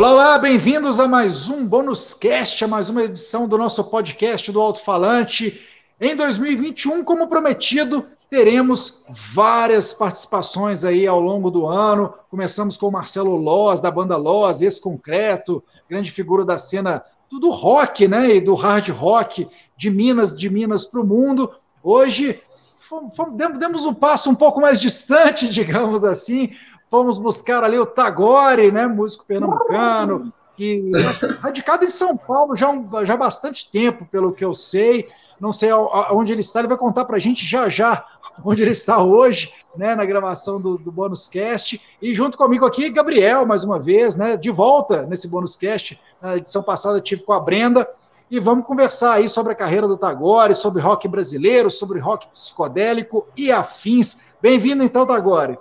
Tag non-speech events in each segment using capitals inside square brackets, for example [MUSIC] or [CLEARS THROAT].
Olá, olá, bem-vindos a mais um Bônus Cast, a mais uma edição do nosso podcast do Alto Falante. Em 2021, como prometido, teremos várias participações aí ao longo do ano. Começamos com o Marcelo Loz, da banda Loz, Ex-Concreto, grande figura da cena do rock, né, e do hard rock de Minas, de Minas para o mundo. Hoje demos um passo um pouco mais distante, [LAUGHS] digamos assim, fomos buscar ali o Tagore, né, músico pernambucano, que radicado em São Paulo já, já há bastante tempo, pelo que eu sei. Não sei onde ele está, ele vai contar para a gente já já onde ele está hoje, né, na gravação do, do Bônus Cast. E junto comigo aqui, Gabriel, mais uma vez, né, de volta nesse Bônus Cast. Na edição passada tive com a Brenda. E vamos conversar aí sobre a carreira do Tagore, sobre rock brasileiro, sobre rock psicodélico e afins. Bem-vindo então, Tagore.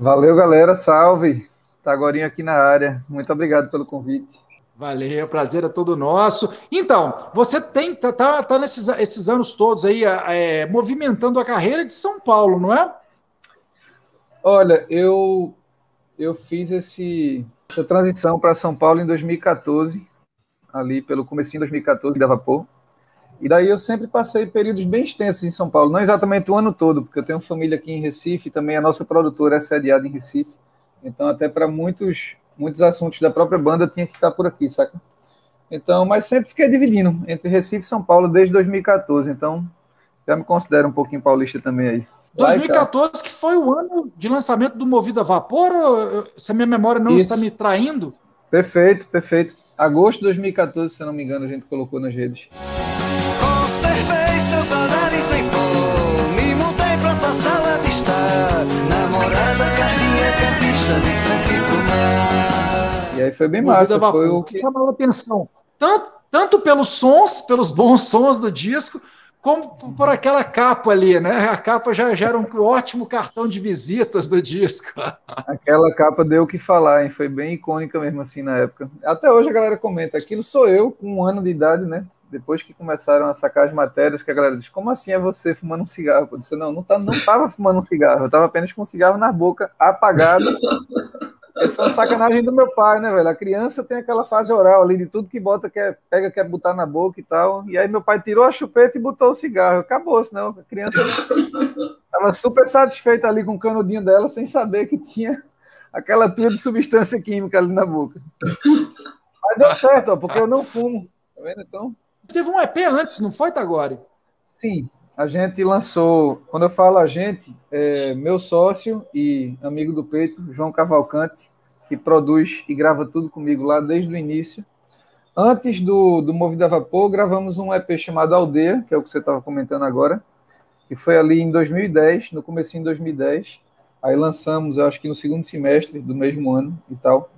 Valeu, galera. Salve. Tagorinho aqui na área. Muito obrigado pelo convite. Valeu, prazer é todo nosso. Então, você tem tá, tá, tá nesses esses anos todos aí é, movimentando a carreira de São Paulo, não é? Olha, eu eu fiz esse, essa transição para São Paulo em 2014, ali pelo comecinho de 2014 da Vapor. E daí eu sempre passei períodos bem extensos em São Paulo, não exatamente o ano todo, porque eu tenho família aqui em Recife, também a nossa produtora é sediada em Recife. Então, até para muitos, muitos assuntos da própria banda tinha que estar por aqui, saca? Então, mas sempre fiquei dividindo entre Recife e São Paulo desde 2014. Então, já me considero um pouquinho paulista também aí. 2014 que foi o ano de lançamento do Movido a Vapor, se a minha memória não Isso. está me traindo? Perfeito, perfeito. Agosto de 2014, se não me engano, a gente colocou nas redes em pó. Me mudei pra tua sala de estar. Namorada cardíaca, vista de frente pro mar. E aí foi bem massa. Foi o que chamou a atenção. Tanto, tanto pelos sons, pelos bons sons do disco, como por aquela capa ali, né? A capa já, já era um ótimo cartão de visitas do disco. [LAUGHS] Aquela capa deu o que falar, hein? Foi bem icônica mesmo assim na época. Até hoje a galera comenta, aquilo sou eu com um ano de idade, né? Depois que começaram a sacar as matérias, que a galera diz, como assim é você fumando um cigarro? Eu disse, não, não, tá, não tava fumando um cigarro, eu tava apenas com um cigarro na boca, apagado. Foi uma sacanagem do meu pai, né, velho? A criança tem aquela fase oral ali de tudo que bota, quer, pega, quer botar na boca e tal. E aí meu pai tirou a chupeta e botou o cigarro. Acabou, senão a criança tava super satisfeita ali com o canudinho dela, sem saber que tinha aquela tua de substância química ali na boca. Mas deu certo, ó, porque eu não fumo. Tá vendo? Então, Teve um EP antes, não foi, Tagore? Sim, a gente lançou. Quando eu falo a gente, é meu sócio e amigo do peito, João Cavalcante, que produz e grava tudo comigo lá desde o início. Antes do, do Movida a Vapor, gravamos um EP chamado Aldeia, que é o que você estava comentando agora, que foi ali em 2010, no começo de 2010. Aí lançamos, acho que no segundo semestre do mesmo ano e tal.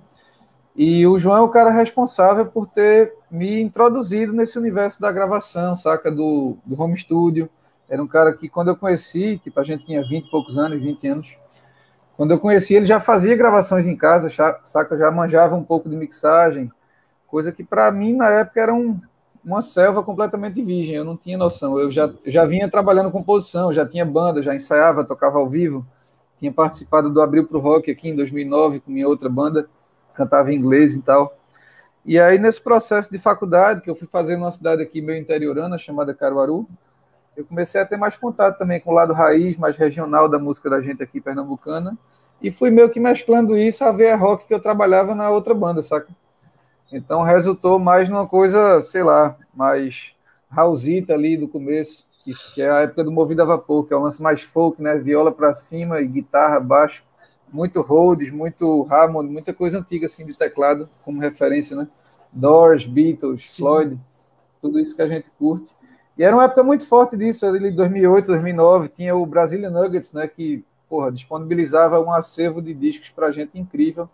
E o João é o cara responsável por ter me introduzido nesse universo da gravação, saca? Do, do home studio. Era um cara que, quando eu conheci, tipo, a gente tinha 20 e poucos anos, 20 anos. Quando eu conheci, ele já fazia gravações em casa, saca? Já manjava um pouco de mixagem, coisa que para mim, na época, era um, uma selva completamente virgem. Eu não tinha noção. Eu já, já vinha trabalhando composição, já tinha banda, já ensaiava, tocava ao vivo. Tinha participado do Abril pro Rock aqui em 2009 com minha outra banda cantava em inglês e tal. E aí, nesse processo de faculdade, que eu fui fazer numa cidade aqui meio interiorana, chamada Caruaru, eu comecei a ter mais contato também com o lado raiz, mais regional da música da gente aqui pernambucana, e fui meio que mesclando isso a ver rock que eu trabalhava na outra banda, saca? Então resultou mais numa coisa, sei lá, mais Raulzita ali do começo, que é a época do Movido a Vapor, que é o lance mais folk, né? Viola para cima e guitarra, baixo muito Rhodes, muito Hammond, muita coisa antiga assim de teclado como referência, né? Doors, Beatles, Sim. Floyd, tudo isso que a gente curte. E era uma época muito forte disso, ali 2008, 2009, tinha o Brazilian Nuggets, né, que, porra, disponibilizava um acervo de discos pra gente incrível.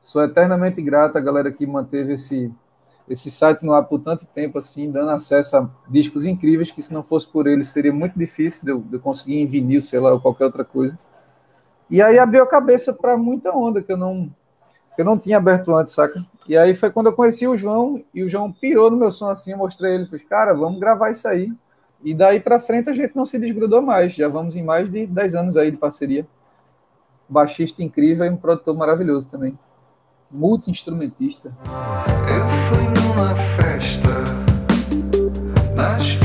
Sou eternamente grato à galera que manteve esse esse site no ar por tanto tempo assim, dando acesso a discos incríveis que se não fosse por eles seria muito difícil de eu, de eu conseguir em vinil, sei lá, ou qualquer outra coisa. E aí abriu a cabeça para muita onda que eu não eu não tinha aberto antes, saca? E aí foi quando eu conheci o João e o João pirou no meu som assim, eu mostrei ele, falei, cara, vamos gravar isso aí. E daí para frente a gente não se desgrudou mais, já vamos em mais de 10 anos aí de parceria. Baixista incrível e um produtor maravilhoso também. multi-instrumentista. Eu fui numa festa nas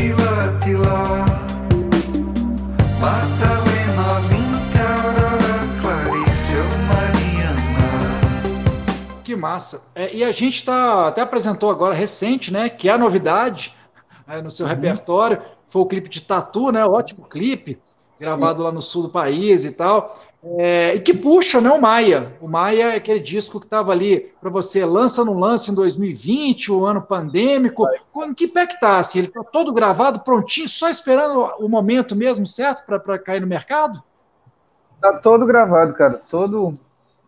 Que massa. É, e a gente tá, até apresentou agora recente, né? Que é a novidade é, no seu uhum. repertório. Foi o clipe de Tatu, né? Ótimo clipe, gravado Sim. lá no sul do país e tal. É, e que puxa, né, o Maia. O Maia é aquele disco que estava ali para você, lança no lance em 2020, o ano pandêmico. Em que pé que tá? Assim, ele está todo gravado, prontinho, só esperando o momento mesmo certo para cair no mercado? Tá todo gravado, cara. Todo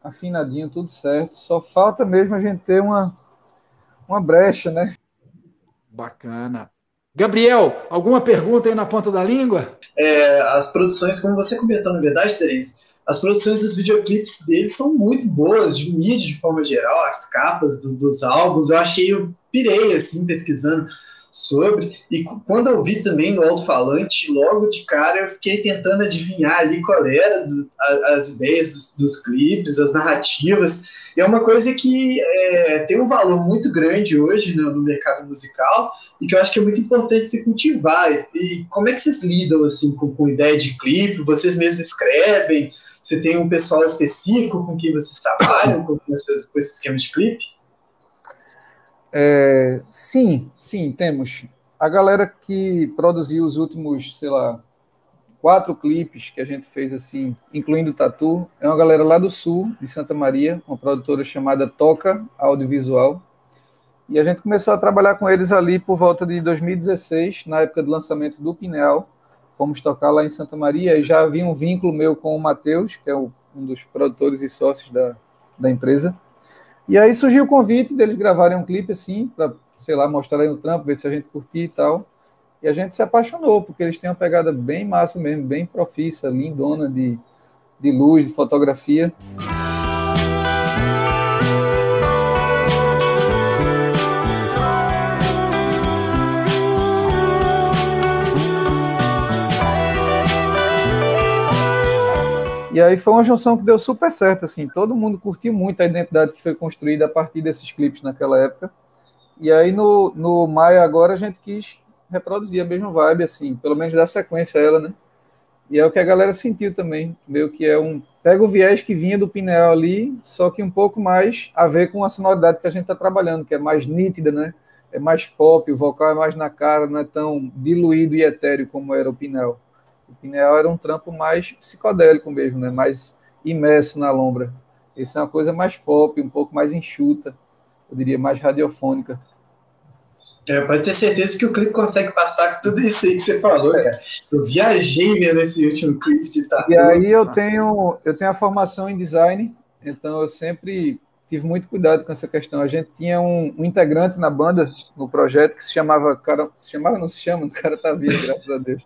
afinadinho, tudo certo. Só falta mesmo a gente ter uma, uma brecha, né? Bacana. Gabriel, alguma pergunta aí na ponta da língua? É, as produções, como você comentou, na verdade, Terence, as produções dos videoclipes deles são muito boas, de mídia de forma geral, as capas do, dos álbuns, eu achei, eu pirei assim, pesquisando sobre, e quando eu vi também no alto-falante, logo de cara eu fiquei tentando adivinhar ali qual era do, a, as ideias dos, dos, clipes, as narrativas, e é uma coisa que é, tem um valor muito grande hoje no, no mercado musical, e que eu acho que é muito importante se cultivar. E, e como é que vocês lidam assim com, com ideia de clipe? Vocês mesmos escrevem? Você tem um pessoal específico com quem vocês trabalham com, com esse esquema de clipe? É, sim, sim, temos. A galera que produziu os últimos, sei lá, quatro clipes que a gente fez assim, incluindo o Tatu, é uma galera lá do sul, de Santa Maria, uma produtora chamada Toca Audiovisual. E a gente começou a trabalhar com eles ali por volta de 2016, na época do lançamento do Pineal fomos tocar lá em Santa Maria e já havia um vínculo meu com o Matheus, que é um dos produtores e sócios da, da empresa. E aí surgiu o convite deles gravarem um clipe assim, para, sei lá, mostrar aí no trampo, ver se a gente curtia e tal. E a gente se apaixonou, porque eles têm uma pegada bem massa mesmo, bem profissa, lindona de, de luz, de fotografia. E aí foi uma junção que deu super certo, assim, todo mundo curtiu muito a identidade que foi construída a partir desses clipes naquela época. E aí no, no Maia agora a gente quis reproduzir a mesma vibe, assim, pelo menos dar sequência a ela, né? E é o que a galera sentiu também, meio que é um... Pega o viés que vinha do Pinel ali, só que um pouco mais a ver com a sonoridade que a gente está trabalhando, que é mais nítida, né? É mais pop, o vocal é mais na cara, não é tão diluído e etéreo como era o Pinel. O Pineal era um trampo mais psicodélico mesmo, né? mais imerso na lombra. Esse é uma coisa mais pop, um pouco mais enxuta, eu diria mais radiofônica. É, pode ter certeza que o clipe consegue passar com tudo isso aí que você falou, é. cara. Eu viajei vendo esse último clipe de tatu. E aí eu tenho, eu tenho a formação em design, então eu sempre tive muito cuidado com essa questão. A gente tinha um, um integrante na banda, no projeto, que se chamava, cara, se chamava, não se chama, [LAUGHS] o cara tá vivo, graças a Deus.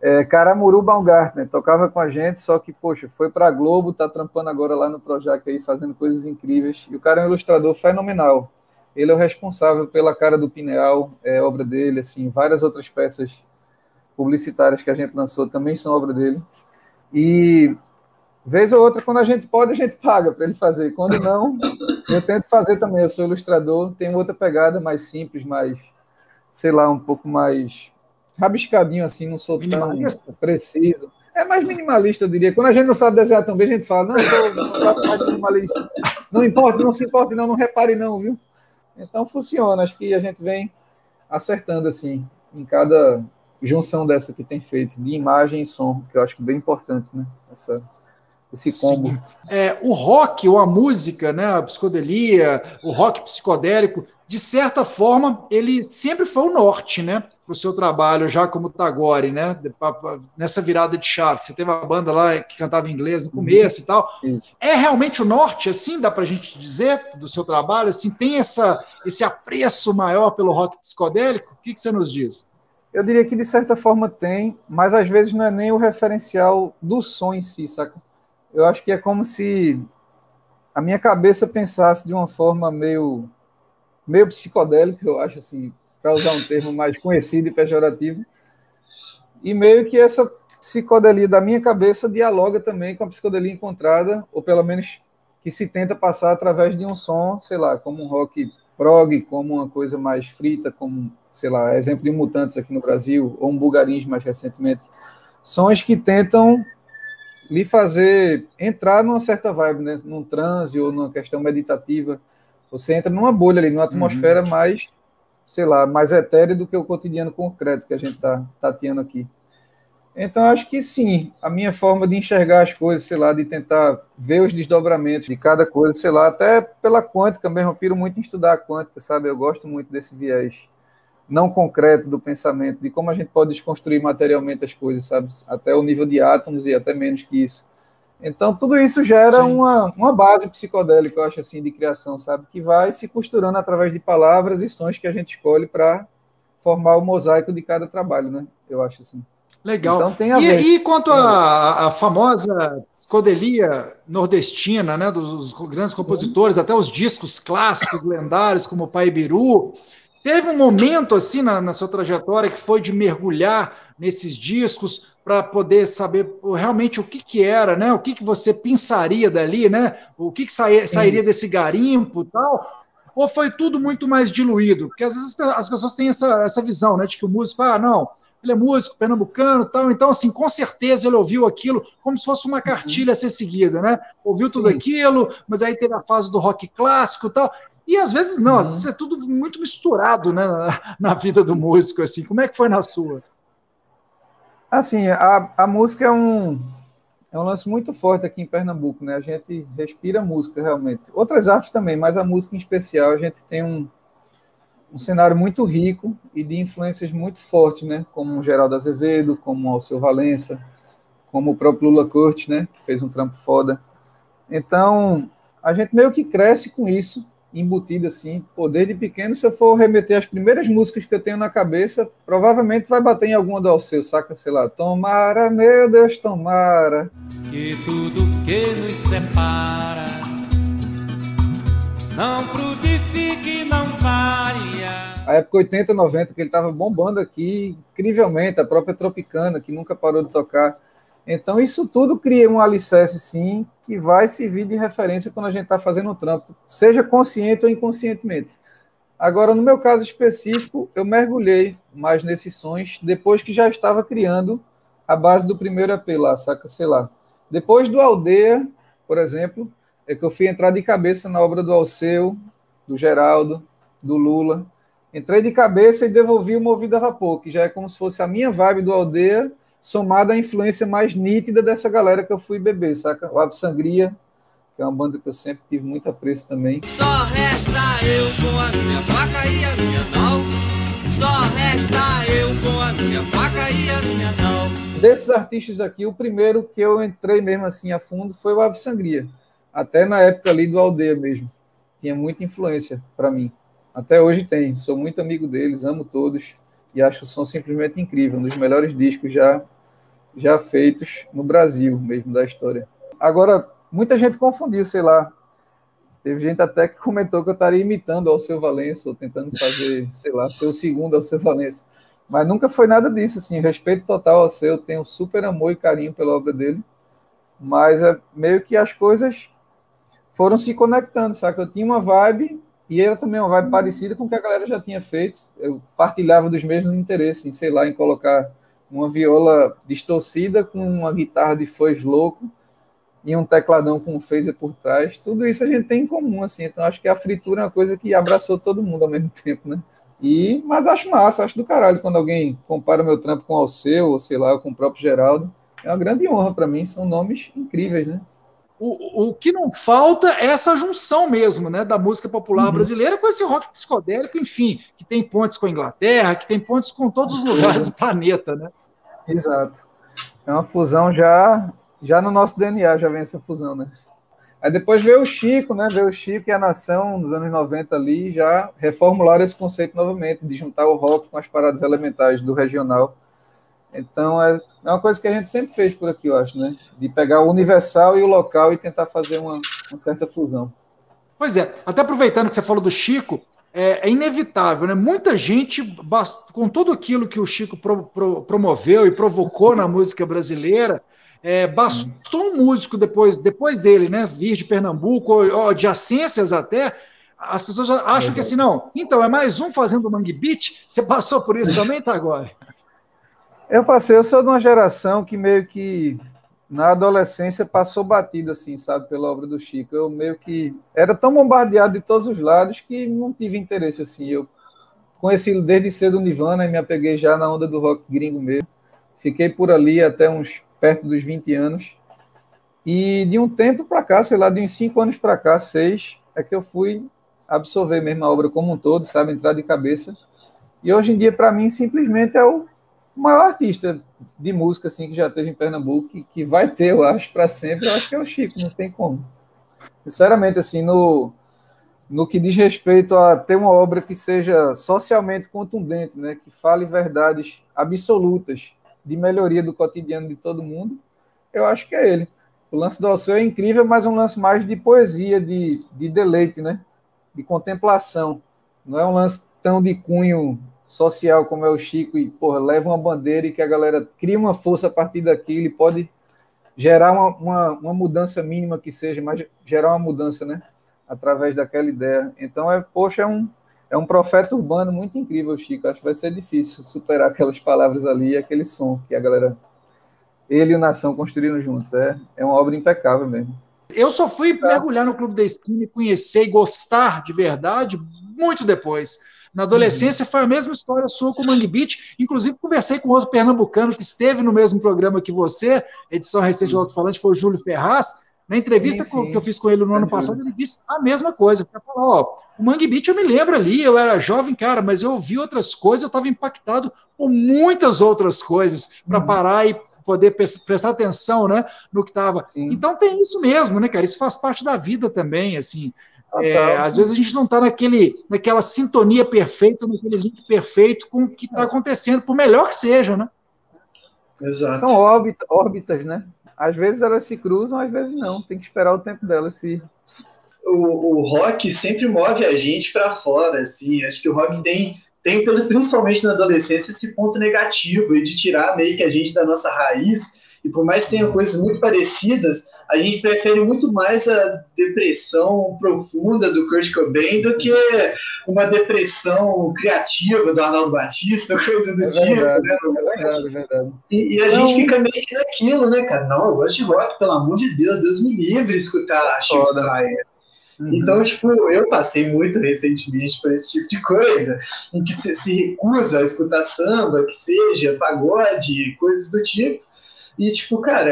É, Caramuru Baumgartner, tocava com a gente, só que, poxa, foi para a Globo, tá trampando agora lá no Projac aí, fazendo coisas incríveis. E o cara é um ilustrador fenomenal. Ele é o responsável pela cara do Pineal, é obra dele, assim, várias outras peças publicitárias que a gente lançou também são obra dele. E vez ou outra, quando a gente pode, a gente paga para ele fazer. Quando não, eu tento fazer também. Eu sou ilustrador, tenho outra pegada mais simples, mais, sei lá, um pouco mais rabiscadinho assim, não sou tão preciso. É mais minimalista, eu diria. Quando a gente não sabe desenhar tão bem, a gente fala, não, eu não faço mais minimalista. Não importa, não se importe, não, não repare, não, viu? Então funciona, acho que a gente vem acertando assim, em cada junção dessa que tem feito, de imagem e som, que eu acho bem importante, né? Essa, esse combo. É, o rock ou a música, né, a psicodelia, o rock psicodélico, de certa forma, ele sempre foi o norte, né? Para o seu trabalho, já como Tagore, né? Nessa virada de chave. Você teve uma banda lá que cantava inglês no começo uhum. e tal. Isso. É realmente o norte, assim, dá para a gente dizer, do seu trabalho? Assim, tem essa, esse apreço maior pelo rock psicodélico? O que, que você nos diz? Eu diria que de certa forma tem, mas às vezes não é nem o referencial do som em si, saca? Eu acho que é como se a minha cabeça pensasse de uma forma meio meio psicodélico, eu acho assim, para usar um termo mais conhecido e pejorativo. E meio que essa psicodelia da minha cabeça dialoga também com a psicodelia encontrada, ou pelo menos que se tenta passar através de um som, sei lá, como um rock prog, como uma coisa mais frita, como, sei lá, exemplo de Mutantes aqui no Brasil, ou um Bulgarins mais recentemente. Sons que tentam lhe fazer entrar numa certa vibe, né? num transe ou numa questão meditativa. Você entra numa bolha ali, numa atmosfera uhum. mais, sei lá, mais etérea do que o cotidiano concreto que a gente está tateando aqui. Então, acho que sim, a minha forma de enxergar as coisas, sei lá, de tentar ver os desdobramentos de cada coisa, sei lá, até pela quântica mesmo, eu piro muito em estudar a quântica, sabe? Eu gosto muito desse viés não concreto do pensamento, de como a gente pode desconstruir materialmente as coisas, sabe? Até o nível de átomos e até menos que isso. Então, tudo isso gera uma, uma base psicodélica, eu acho assim, de criação, sabe? Que vai se costurando através de palavras e sons que a gente escolhe para formar o mosaico de cada trabalho, né? Eu acho assim. Legal. Então, tem a e, ver. e quanto à famosa psicodelia nordestina, né, dos, dos grandes compositores, até os discos clássicos, lendários, como o Pai Biru, teve um momento assim na, na sua trajetória que foi de mergulhar nesses discos para poder saber realmente o que, que era, né? O que, que você pensaria dali, né? O que, que sair, sairia desse garimpo tal? Ou foi tudo muito mais diluído? Porque às vezes as pessoas têm essa, essa visão, né? De que o músico, ah, não, ele é músico, pernambucano tal. Então, assim, com certeza ele ouviu aquilo como se fosse uma cartilha a ser seguida, né? Ouviu Sim. tudo aquilo, mas aí teve a fase do rock clássico tal. E às vezes não, uhum. às vezes é tudo muito misturado né, na, na, vida do músico, assim. Como é que foi na sua? Assim, a, a música é um, é um lance muito forte aqui em Pernambuco, né? A gente respira música realmente. Outras artes também, mas a música em especial, a gente tem um, um cenário muito rico e de influências muito fortes, né? Como Geraldo Azevedo, como o Alceu Valença, como o próprio Lula Corte, né? Que fez um trampo foda. Então, a gente meio que cresce com isso, embutido assim. Pô, desde pequeno, se eu for remeter as primeiras músicas que eu tenho na cabeça, provavelmente vai bater em alguma do Alceu, saca? Sei lá, tomara, meu Deus, tomara. Que tudo que nos separa não frutifique, não varia. A época 80, 90, que ele estava bombando aqui, incrivelmente, a própria Tropicana, que nunca parou de tocar. Então, isso tudo cria um alicerce, sim, que vai servir de referência quando a gente está fazendo o trampo, seja consciente ou inconscientemente. Agora, no meu caso específico, eu mergulhei mais nesses sons depois que já estava criando a base do primeiro EP lá, saca? Sei lá. Depois do Aldeia, por exemplo, é que eu fui entrar de cabeça na obra do Alceu, do Geraldo, do Lula. Entrei de cabeça e devolvi o Movido a Vapor, que já é como se fosse a minha vibe do Aldeia, somada à influência mais nítida dessa galera que eu fui beber, saca? O Ave Sangria, que é uma banda que eu sempre tive muito apreço também. Só resta eu com a minha faca e a minha nau. Só resta eu com a minha faca e a minha nau. Desses artistas aqui, o primeiro que eu entrei mesmo assim a fundo foi o Ave Sangria até na época ali do Aldeia mesmo. Tinha muita influência para mim. Até hoje tem. Sou muito amigo deles, amo todos e acho o som simplesmente incrível, um dos melhores discos já já feitos no Brasil mesmo da história. Agora, muita gente confundiu, sei lá. Teve gente até que comentou que eu estaria imitando ao seu Valença, ou tentando fazer, [LAUGHS] sei lá, ser o segundo ao seu Valença. Mas nunca foi nada disso, assim. Respeito total ao seu, tenho super amor e carinho pela obra dele. Mas é meio que as coisas foram se conectando, sabe? Eu tinha uma vibe e era também uma vibe parecida com o que a galera já tinha feito. Eu partilhava dos mesmos interesses, em, sei lá, em colocar uma viola distorcida com uma guitarra de fãs louco e um tecladão com um phaser por trás. Tudo isso a gente tem em comum, assim. Então acho que a fritura é uma coisa que abraçou todo mundo ao mesmo [LAUGHS] tempo, né? E, mas acho massa, acho do caralho quando alguém compara meu trampo com o Alceu, ou sei lá, com o próprio Geraldo. É uma grande honra para mim, são nomes incríveis, né? O, o que não falta é essa junção mesmo, né, da música popular uhum. brasileira com esse rock psicodélico, enfim, que tem pontes com a Inglaterra, que tem pontes com todos os lugares do planeta, né? Exato. É uma fusão já, já no nosso DNA, já vem essa fusão, né? Aí depois veio o Chico, né? Veio o Chico e a Nação nos anos 90 ali, já reformularam esse conceito novamente, de juntar o rock com as paradas elementares do regional então, é, é uma coisa que a gente sempre fez por aqui, eu acho, né? De pegar o universal e o local e tentar fazer uma, uma certa fusão. Pois é, até aproveitando que você falou do Chico, é, é, inevitável, né? Muita gente, com tudo aquilo que o Chico pro, pro, promoveu e provocou na música brasileira, É, bastou um músico depois, depois dele, né? Vir de Pernambuco, ou, ou adjacências até. As pessoas acham que assim, não. Então, é mais um fazendo Mangue Beat? Você passou por isso também, tá agora? Eu passei, eu sou de uma geração que meio que na adolescência passou batido, assim, sabe, pela obra do Chico. Eu meio que era tão bombardeado de todos os lados que não tive interesse, assim. Eu conheci desde cedo o Nirvana e me apeguei já na onda do rock gringo mesmo. Fiquei por ali até uns perto dos 20 anos. E de um tempo para cá, sei lá, de uns 5 anos para cá, seis, é que eu fui absorver mesmo a obra como um todo, sabe, entrar de cabeça. E hoje em dia, para mim, simplesmente é o maior artista de música assim que já teve em Pernambuco, que, que vai ter, eu acho, para sempre, eu acho que é o Chico, não tem como. Sinceramente, assim, no, no que diz respeito a ter uma obra que seja socialmente contundente, né, que fale verdades absolutas de melhoria do cotidiano de todo mundo, eu acho que é ele. O lance do Alceu é incrível, mas um lance mais de poesia, de, de deleite, né? De contemplação. Não é um lance tão de cunho social como é o Chico e porra, leva uma bandeira e que a galera cria uma força a partir daquilo e pode gerar uma, uma, uma, mudança mínima que seja, mas gerar uma mudança, né? Através daquela ideia. Então, é, poxa, é um, é um profeta urbano muito incrível, Chico. Acho que vai ser difícil superar aquelas palavras ali e aquele som que a galera, ele e o Nação construíram juntos. É, é uma obra impecável mesmo. Eu só fui mergulhar no Clube da Esquina e conhecer e gostar de verdade muito depois na adolescência foi a mesma história sua com o Mangue Beat. Inclusive, conversei com outro pernambucano que esteve no mesmo programa que você, edição recente do Alto Falante, foi o Júlio Ferraz. Na entrevista sim, sim. que eu fiz com ele no ano passado, ele disse a mesma coisa. Falou, ó, o Mangue Beat eu me lembro ali, eu era jovem, cara, mas eu ouvi outras coisas, eu estava impactado por muitas outras coisas para uhum. parar e poder prestar atenção, né, no que estava. Então tem isso mesmo, né, cara? Isso faz parte da vida também, assim. É, às vezes a gente não está naquele, naquela sintonia perfeita, naquele link perfeito com o que está acontecendo, por melhor que seja, né? Exato. São órbitas, órbitas, né? Às vezes elas se cruzam, às vezes não. Tem que esperar o tempo delas se. O, o rock sempre move a gente para fora, assim. Acho que o rock tem, tem, principalmente na adolescência, esse ponto negativo de tirar meio que a gente da nossa raiz e por mais que tenha coisas muito parecidas, a gente prefere muito mais a depressão profunda do Kurt Cobain do que uma depressão criativa do Arnaldo Batista, [LAUGHS] coisa do é tipo, verdade, né? É verdade, é verdade. E, e a gente fica meio que naquilo, né, cara? Não, eu gosto de rock, pelo amor de Deus, Deus me livre escutar Chico Science. Uhum. Então, tipo, eu passei muito recentemente por esse tipo de coisa, em que se, se recusa a escutar samba, que seja pagode, coisas do tipo, e, tipo, cara,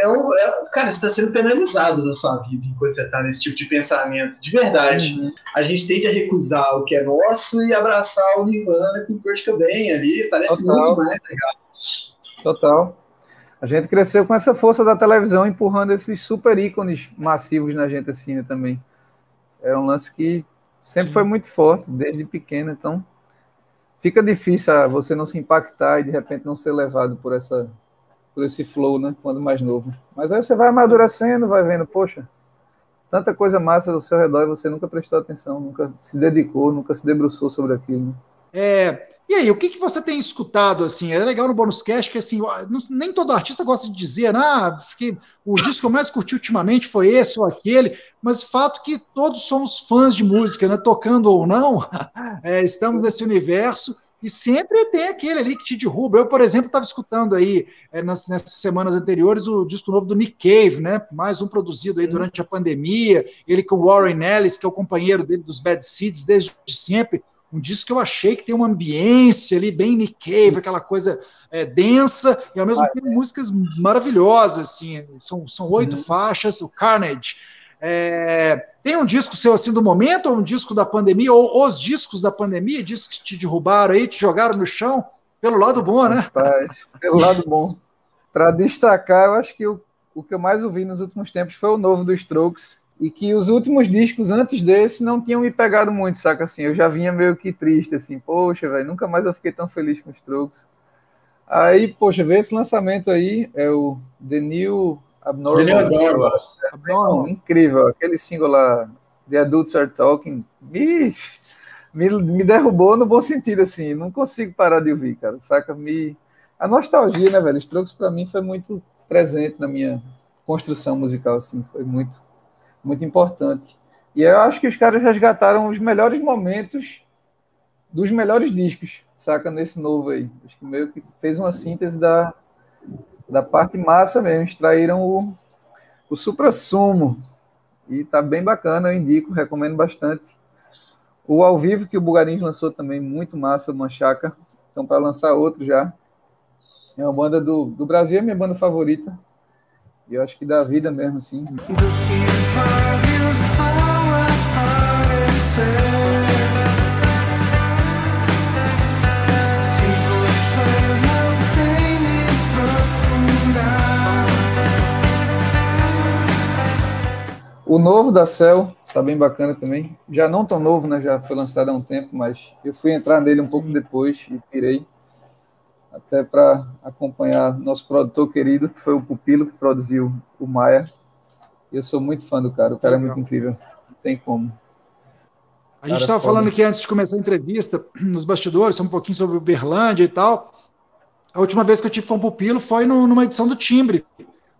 é um, é, cara, você está sendo penalizado na sua vida enquanto você está nesse tipo de pensamento. De verdade. Uhum. A gente tende a recusar o que é nosso e abraçar o Nirvana com o Kurt Cobain ali. Parece Total. muito mais legal. Total. A gente cresceu com essa força da televisão empurrando esses super ícones massivos na gente assim né, também. É um lance que sempre Sim. foi muito forte, desde pequeno, então fica difícil ah, você não se impactar e de repente não ser levado por essa por esse flow, né? Quando mais novo. Mas aí você vai amadurecendo, vai vendo, poxa, tanta coisa massa do seu redor e você nunca prestou atenção, nunca se dedicou, nunca se debruçou sobre aquilo. Né? É, e aí, o que, que você tem escutado assim? É legal no bônus cast que assim, nem todo artista gosta de dizer, ah, fiquei, o disco que eu mais curti ultimamente foi esse ou aquele, mas fato que todos somos fãs de música, né? Tocando ou não, [LAUGHS] é, estamos nesse universo e sempre tem aquele ali que te derruba. Eu, por exemplo, estava escutando aí é, nas, nessas semanas anteriores o disco novo do Nick Cave, né? Mais um produzido aí durante a pandemia. Ele com Warren Ellis, que é o companheiro dele dos Bad Seeds desde sempre. Um disco que eu achei que tem uma ambiência ali bem Nick Cave, aquela coisa é, densa e ao mesmo tempo músicas maravilhosas, assim. São, são oito uhum. faixas. O Carnage é, tem um disco seu assim do momento, ou um disco da pandemia, ou os discos da pandemia, discos que te derrubaram aí, te jogaram no chão, pelo lado bom, né? Rapaz, pelo lado bom. Para destacar, eu acho que o, o que eu mais ouvi nos últimos tempos foi o novo dos Strokes, e que os últimos discos antes desse não tinham me pegado muito, saca assim? Eu já vinha meio que triste, assim, poxa, velho, nunca mais eu fiquei tão feliz com os Strokes. Aí, poxa, ver esse lançamento aí, é o The New Abnormal. Abnormal. Abnormal. Incrível. Aquele single lá, The Adults Are Talking, me, me, me derrubou no bom sentido, assim. Não consigo parar de ouvir, cara. Saca? Me... A nostalgia, né, velho? Strokes pra mim foi muito presente na minha construção musical, assim, foi muito, muito importante. E eu acho que os caras resgataram os melhores momentos dos melhores discos, saca, nesse novo aí. Acho que meio que fez uma síntese da, da parte massa mesmo, extraíram o, o supra-sumo. E tá bem bacana, eu indico, recomendo bastante. O ao vivo que o Bugarins lançou também, muito massa, Manchaca. Então, para lançar outro já. É uma banda do, do Brasil, é minha banda favorita. E eu acho que dá vida mesmo, assim. O novo da Cell tá bem bacana também. Já não tão novo, né? Já foi lançado há um tempo, mas eu fui entrar nele um Sim. pouco depois e pirei. Até para acompanhar nosso produtor querido, que foi o Pupilo, que produziu o Maia. Eu sou muito fã do cara, o cara é muito incrível. Não tem como. A gente estava falando aqui antes de começar a entrevista, [CLEARS THROAT] nos bastidores, um pouquinho sobre o Berlândia e tal. A última vez que eu tive com o Pupilo foi no, numa edição do Timbre,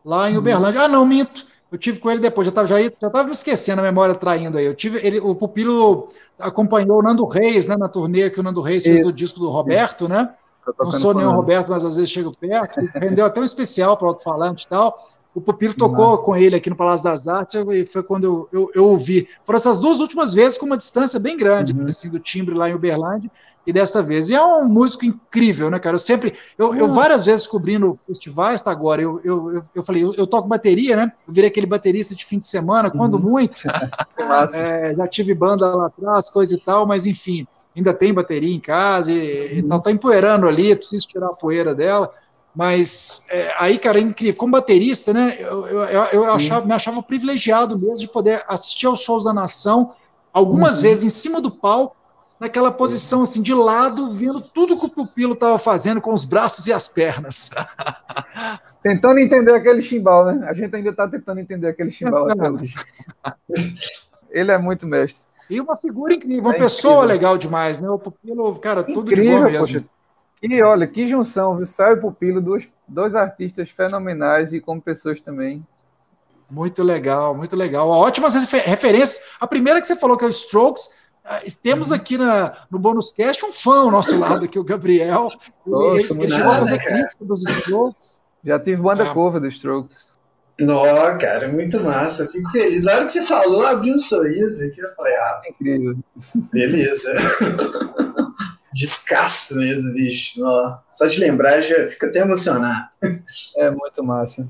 lá em uhum. Uberlândia. Ah, não, minto. Eu tive com ele depois, já estava já, já tava me esquecendo a memória traindo aí. Eu tive ele, o Pupilo acompanhou o Nando Reis, né, na turnê que o Nando Reis fez do disco do Roberto, né? Não sou nenhum Roberto, mas às vezes chego perto. Rendeu até um especial para o alto-falante e tal. O Pupilo tocou Nossa. com ele aqui no Palácio das Artes e foi quando eu, eu, eu ouvi. Foram essas duas últimas vezes com uma distância bem grande, uhum. assim, do timbre lá em Uberlândia e desta vez. E é um músico incrível, né, cara? Eu sempre, eu, eu várias vezes cobrindo festivais, tá agora, eu, eu, eu, eu falei, eu, eu, toco bateria, né? Eu virei aquele baterista de fim de semana, quando uhum. muito. [LAUGHS] é, já tive banda lá atrás, coisa e tal, mas enfim, ainda tem bateria em casa e, uhum. e tal, tá empoeirando ali, preciso tirar a poeira dela. Mas é, aí, cara, é incrível. Como baterista, né? Eu, eu, eu achava, me achava privilegiado mesmo de poder assistir aos shows da nação, algumas uhum. vezes em cima do palco, naquela posição assim de lado, vendo tudo que o pupilo estava fazendo com os braços e as pernas. [LAUGHS] Tentando entender aquele chimbal, né? A gente ainda está tentando entender aquele chimbal [LAUGHS] até hoje. Ele é muito mestre. E uma figura incrível, uma é pessoa incrível. legal demais, né? O pupilo, cara, tudo incrível, de bom mesmo. Poxa. E olha, que junção, viu? Sai o pupilo, dois, dois artistas fenomenais e como pessoas também. Muito legal, muito legal. Ótimas referências. A primeira que você falou, que é o Strokes, temos uhum. aqui na, no Bônus Cast um fã ao nosso [LAUGHS] lado aqui, o Gabriel. Ele, ele chegou a fazer crítica dos Strokes. Já tive banda ah. cover dos Strokes. Nó, cara, muito massa. Fico feliz. Na hora que você falou, abri um sorriso aqui. Eu falei, ah, incrível. Beleza. [LAUGHS] Descasso mesmo, bicho. Ó, só de lembrar, já fica até emocionado. É muito massa.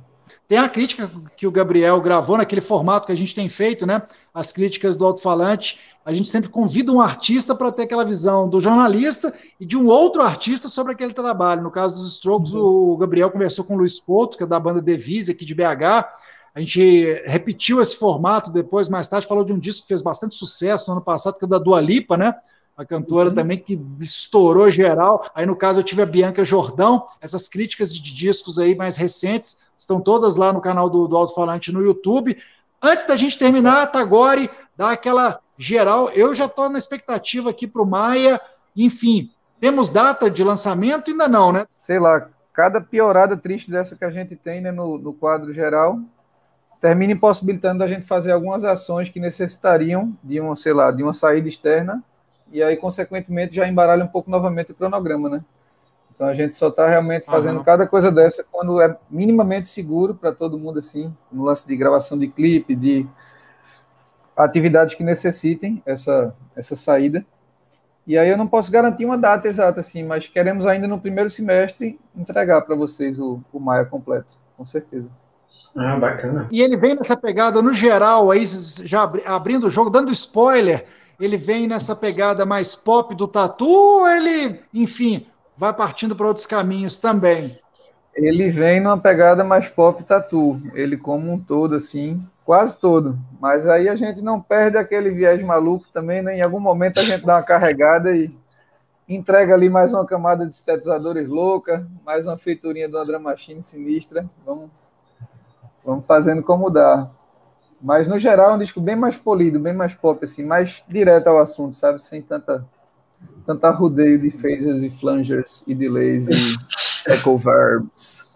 Tem a crítica que o Gabriel gravou naquele formato que a gente tem feito, né? As críticas do alto-falante. A gente sempre convida um artista para ter aquela visão do jornalista e de um outro artista sobre aquele trabalho. No caso dos Strokes, uhum. o Gabriel conversou com o Luiz Couto, que é da banda Devise aqui de BH. A gente repetiu esse formato depois, mais tarde, falou de um disco que fez bastante sucesso no ano passado, que é da Dua Lipa, né? A cantora uhum. também que estourou geral. Aí, no caso, eu tive a Bianca Jordão. Essas críticas de discos aí mais recentes estão todas lá no canal do, do Alto Falante no YouTube. Antes da gente terminar, Tagore, dá aquela geral. Eu já estou na expectativa aqui para o Maia. Enfim, temos data de lançamento? Ainda não, né? Sei lá, cada piorada triste dessa que a gente tem né, no, no quadro geral termina impossibilitando a gente fazer algumas ações que necessitariam de uma, sei lá, de uma saída externa e aí, consequentemente, já embaralha um pouco novamente o cronograma, né? Então a gente só está realmente fazendo uhum. cada coisa dessa quando é minimamente seguro para todo mundo, assim, no lance de gravação de clipe, de atividades que necessitem essa, essa saída. E aí eu não posso garantir uma data exata, assim, mas queremos ainda no primeiro semestre entregar para vocês o, o Maia completo, com certeza. Ah, bacana. E ele vem nessa pegada no geral, aí já abrindo o jogo, dando spoiler ele vem nessa pegada mais pop do tatu ou ele, enfim, vai partindo para outros caminhos também? Ele vem numa pegada mais pop tatu, ele como um todo, assim, quase todo. Mas aí a gente não perde aquele viés maluco também, né? Em algum momento a gente dá uma carregada e entrega ali mais uma camada de sintetizadores louca, mais uma feiturinha de uma drum machine sinistra. Vamos, vamos fazendo como dá. Mas, no geral, é um disco bem mais polido, bem mais pop, assim, mais direto ao assunto, sabe? Sem tanta, tanta rodeio de phasers e flangers e delays e [LAUGHS] echo verbs.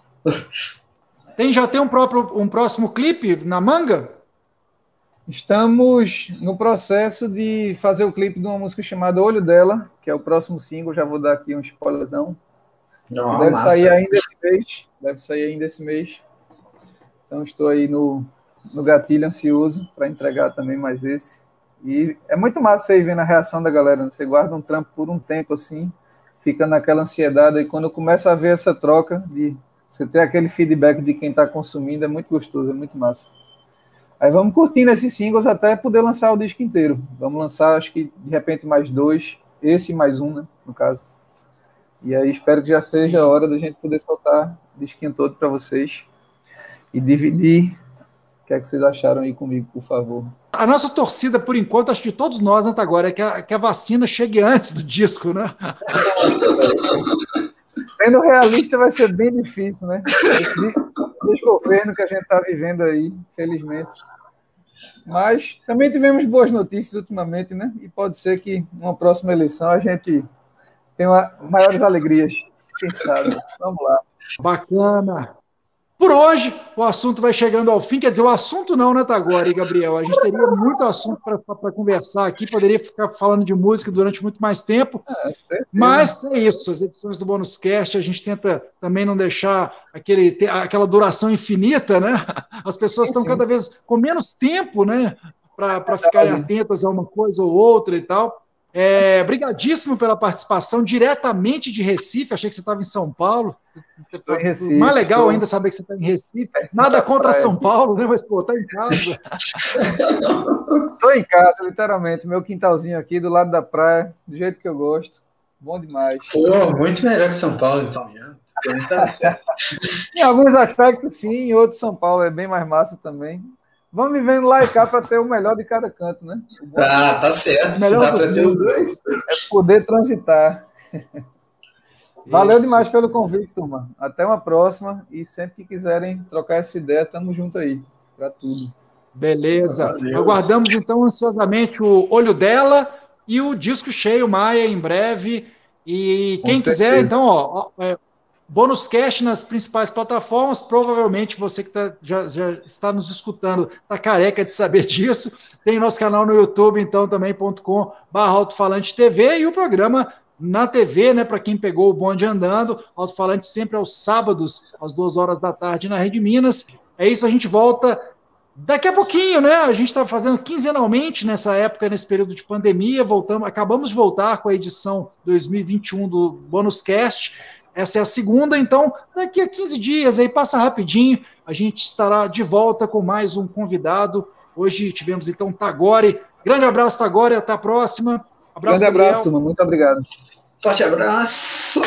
Tem já tem um próprio um próximo clipe na manga? Estamos no processo de fazer o clipe de uma música chamada Olho dela, que é o próximo single. Já vou dar aqui um spoilerzão. Não, deve massa. sair ainda esse mês. Deve sair ainda esse mês. Então estou aí no, no gatilho ansioso para entregar também mais esse. E é muito massa aí vendo a reação da galera. Né? Você guarda um trampo por um tempo assim, fica naquela ansiedade. E quando começa a ver essa troca, de você ter aquele feedback de quem está consumindo, é muito gostoso, é muito massa. Aí vamos curtindo esses singles até poder lançar o disco inteiro. Vamos lançar, acho que de repente mais dois, esse mais um, né, no caso. E aí espero que já seja a hora da gente poder soltar o disquinho todo para vocês e dividir o que é que vocês acharam aí comigo, por favor. A nossa torcida, por enquanto, acho que de todos nós até agora, é que a, que a vacina chegue antes do disco, né? [LAUGHS] Sendo realista, vai ser bem difícil, né? Esse desgoverno que a gente está vivendo aí, felizmente. Mas também tivemos boas notícias ultimamente, né? E pode ser que numa próxima eleição a gente tenha maiores alegrias. Quem sabe? Vamos lá. Bacana. Por hoje, o assunto vai chegando ao fim. Quer dizer, o assunto não, né, Tagore e Gabriel? A gente teria muito assunto para conversar aqui, poderia ficar falando de música durante muito mais tempo. É, mas é isso, as edições do Bônus Cast, a gente tenta também não deixar aquele, aquela duração infinita, né? As pessoas estão cada vez com menos tempo, né? Para ficarem atentas a uma coisa ou outra e tal. É, brigadíssimo pela participação diretamente de Recife. Achei que você estava em São Paulo. Tá Recife, Mais legal tô... ainda saber que você está em Recife. É, Nada contra São Paulo, né? Mas, pô, tá em casa. [LAUGHS] Estou em casa, literalmente. Meu quintalzinho aqui do lado da praia, do jeito que eu gosto. Bom demais. Pô, muito melhor que São Paulo, então. [LAUGHS] Tá em alguns aspectos, sim. Em outros, São Paulo é bem mais massa também. Vamos vivendo lá e cá para ter o melhor de cada canto, né? Ah, tá certo. Melhor Dá para ter os dois. É poder transitar. Valeu Isso. demais pelo convite, turma. Até uma próxima e sempre que quiserem trocar essa ideia, tamo junto aí para tudo. Beleza. Valeu. Aguardamos então ansiosamente o olho dela e o disco cheio Maia em breve. E quem quiser, então, ó, é, Bônus Cast nas principais plataformas. Provavelmente você que tá, já, já, está nos escutando está careca de saber [LAUGHS] disso. Tem nosso canal no YouTube, então, também.com alto-falante TV e o programa na TV, né? Para quem pegou o bonde andando, alto-falante sempre aos sábados, às duas horas da tarde, na Rede Minas. É isso, a gente volta daqui a pouquinho, né? A gente está fazendo quinzenalmente nessa época, nesse período de pandemia. Voltamos, acabamos de voltar com a edição 2021 do Bônus Cast. Essa é a segunda, então daqui a 15 dias, aí passa rapidinho, a gente estará de volta com mais um convidado. Hoje tivemos então Tagore. Grande abraço, Tagore, até a próxima. Abraço, Grande abraço, turma, muito obrigado. Forte abraço.